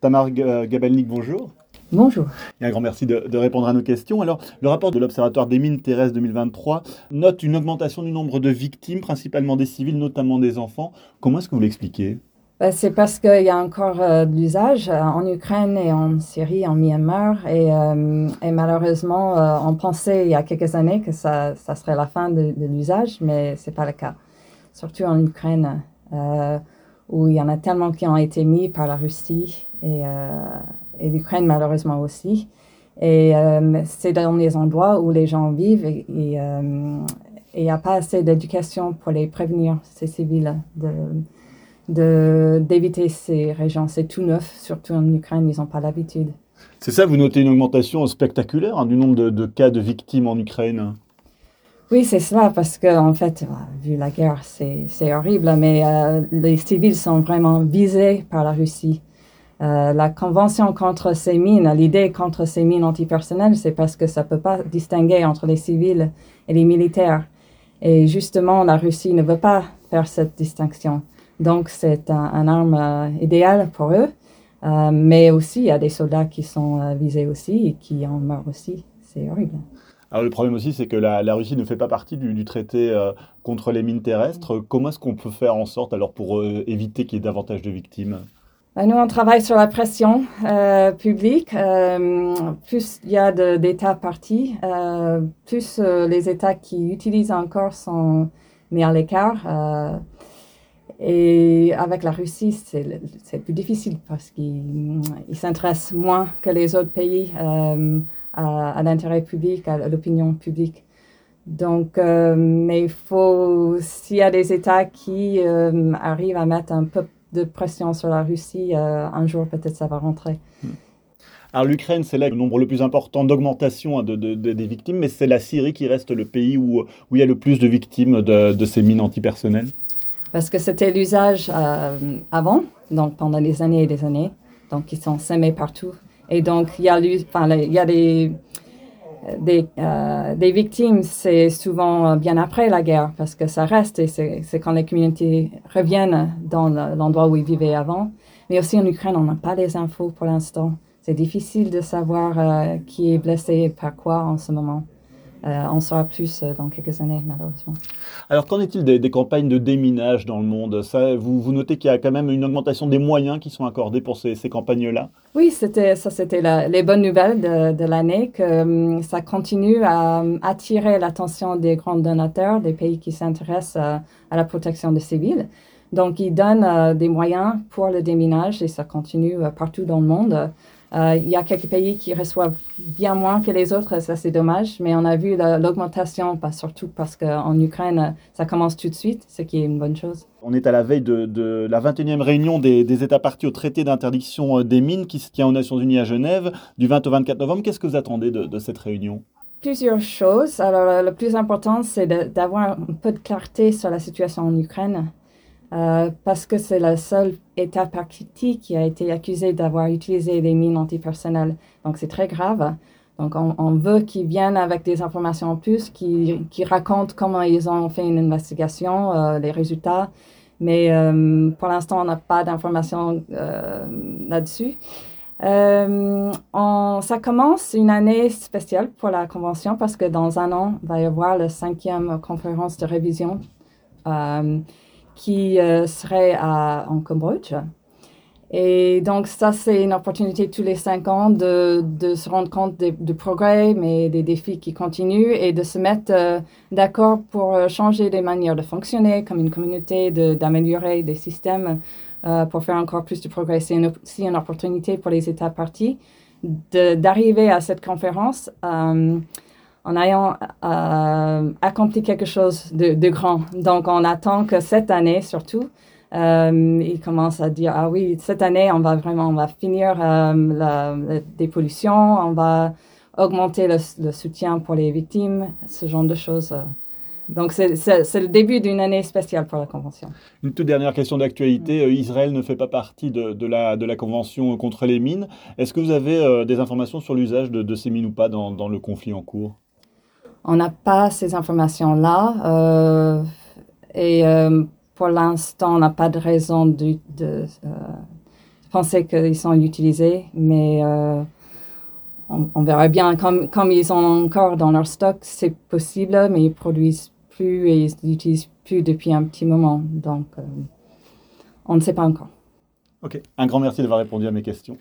Tamar Gabelnik, bonjour. Bonjour. Et un grand merci de, répondre à nos questions. Alors, le rapport de l'Observatoire des mines terrestres 2023 note une augmentation du nombre de victimes, principalement des civils, notamment des enfants. Comment est-ce que vous l'expliquez? Ben, c'est parce qu'il y a encore euh, de l'usage euh, en Ukraine et en Syrie, en Myanmar. Et, euh, malheureusement, on pensait il y a quelques années que ça, ça serait la fin de, l'usage, mais ce n'est pas le cas. Surtout en Ukraine, où il y en a tellement qui ont été mis par la Russie et, et l'Ukraine malheureusement aussi. Et c'est dans les endroits où les gens vivent et il n'y a pas assez d'éducation pour les prévenir, ces civils, de d'éviter ces régions. C'est tout neuf, surtout en Ukraine, ils n'ont pas l'habitude. C'est ça, vous notez une augmentation spectaculaire hein, du nombre de, cas de victimes en Ukraine? Oui, c'est cela, parce que en fait, euh, vu la guerre, c'est horrible, mais euh, les civils sont vraiment visés par la Russie. Euh, la convention contre ces mines, l'idée contre ces mines antipersonnelles, c'est parce que ça ne peut pas distinguer entre les civils et les militaires. Et justement, la Russie ne veut pas faire cette distinction. Donc, c'est un, arme euh, idéale pour eux. Euh, mais aussi, il y a des soldats qui sont euh, visés aussi et qui en meurent aussi. C'est horrible. Alors, le problème aussi, c'est que la, Russie ne fait pas partie du, traité contre les mines terrestres. Comment est-ce qu'on peut faire en sorte, alors, pour éviter qu'il y ait davantage de victimes? Ben, nous, on travaille sur la pression publique. plus il y a d'États partis, plus les États qui utilisent encore sont mis à l'écart. Et avec la Russie, c'est plus difficile parce qu'ils s'intéressent moins que les autres pays euh, à, l'intérêt public, à l'opinion publique. Donc, euh, mais il faut, s'il y a des États qui euh, arrivent à mettre un peu de pression sur la Russie, un jour peut-être ça va rentrer. Hmm. Alors l'Ukraine, c'est là le nombre le plus important d'augmentation de, des victimes, mais c'est la Syrie qui reste le pays où, où il y a le plus de victimes de, ces mines antipersonnelles parce que c'était l'usage euh, avant, donc pendant des années et des années. Donc, ils sont semés partout. Et donc, il y a, des, des, euh, des victimes, c'est souvent bien après la guerre, parce que ça reste et c'est quand les communautés reviennent dans l'endroit où ils vivaient avant. Mais aussi en Ukraine, on n'a pas les infos pour l'instant. C'est difficile de savoir euh, qui est blessé par quoi en ce moment. Euh, on saura plus euh, dans quelques années, malheureusement. Alors, qu'en est-il des, campagnes de déminage dans le monde? Ça, vous, vous, notez qu'il y a quand même une augmentation des moyens qui sont accordés pour ces, campagnes-là? Oui, c'était, ça, c'était les bonnes nouvelles de, l'année, que hum, ça continue à hum, attirer l'attention des grands donateurs, des pays qui s'intéressent à, la protection des civils. Donc, ils donnent euh, des moyens pour le déminage et ça continue partout dans le monde. Euh, il y a quelques pays qui reçoivent bien moins que les autres, ça c'est dommage, mais on a vu l'augmentation, pas surtout parce qu'en Ukraine, ça commence tout de suite, ce qui est une bonne chose. On est à la veille de, la 21e réunion des, États partis au traité d'interdiction euh, des mines qui se tient aux Nations Unies à Genève du 20 au 24 novembre. Qu'est-ce que vous attendez de, cette réunion? Plusieurs choses. Alors, le plus important, c'est d'avoir un peu de clarté sur la situation en Ukraine. Euh, parce que c'est le seul État parti qui a été accusé d'avoir utilisé des mines antipersonnelles. Donc c'est très grave. Donc on, veut qu'ils viennent avec des informations en plus, qui, qui racontent comment ils ont fait une investigation, euh, les résultats. Mais euh, pour l'instant, on n'a pas d'informations là-dessus. ça commence une année spéciale pour la Convention parce que dans un an, il va y avoir la cinquième conférence de révision qui euh, serait à, en Cambodge. Et donc, ça, c'est une opportunité tous les cinq ans de, de se rendre compte du progrès, mais des défis qui continuent et de se mettre euh, d'accord pour euh, changer les manières de fonctionner comme une communauté, d'améliorer des systèmes pour faire encore plus de progrès. C'est aussi une opportunité pour les États partis d'arriver à cette conférence en ayant euh, accompli quelque chose de, grand. Donc, on attend que cette année, surtout, euh, ils commencent à dire, ah oui, cette année, on va vraiment, on va finir euh, la, dépollution, on va augmenter le, soutien pour les victimes, ce genre de choses. Donc, c'est le début d'une année spéciale pour la Convention. Une toute dernière question d'actualité. Mm. Israël ne fait pas partie de, la, de la Convention contre les mines. Est-ce que vous avez des informations sur l'usage de, ces mines ou pas dans le conflit en cours? On n'a pas ces informations-là. Euh, et euh, pour l'instant, on n'a pas de raison de, euh, penser qu'ils sont utilisés, mais on, verra bien. Comme, comme ils ont encore dans leur stock, c'est possible, mais ils produisent plus et ils n'utilisent plus depuis un petit moment. Donc, on ne sait pas encore. Ok, un grand merci d'avoir répondu à mes questions.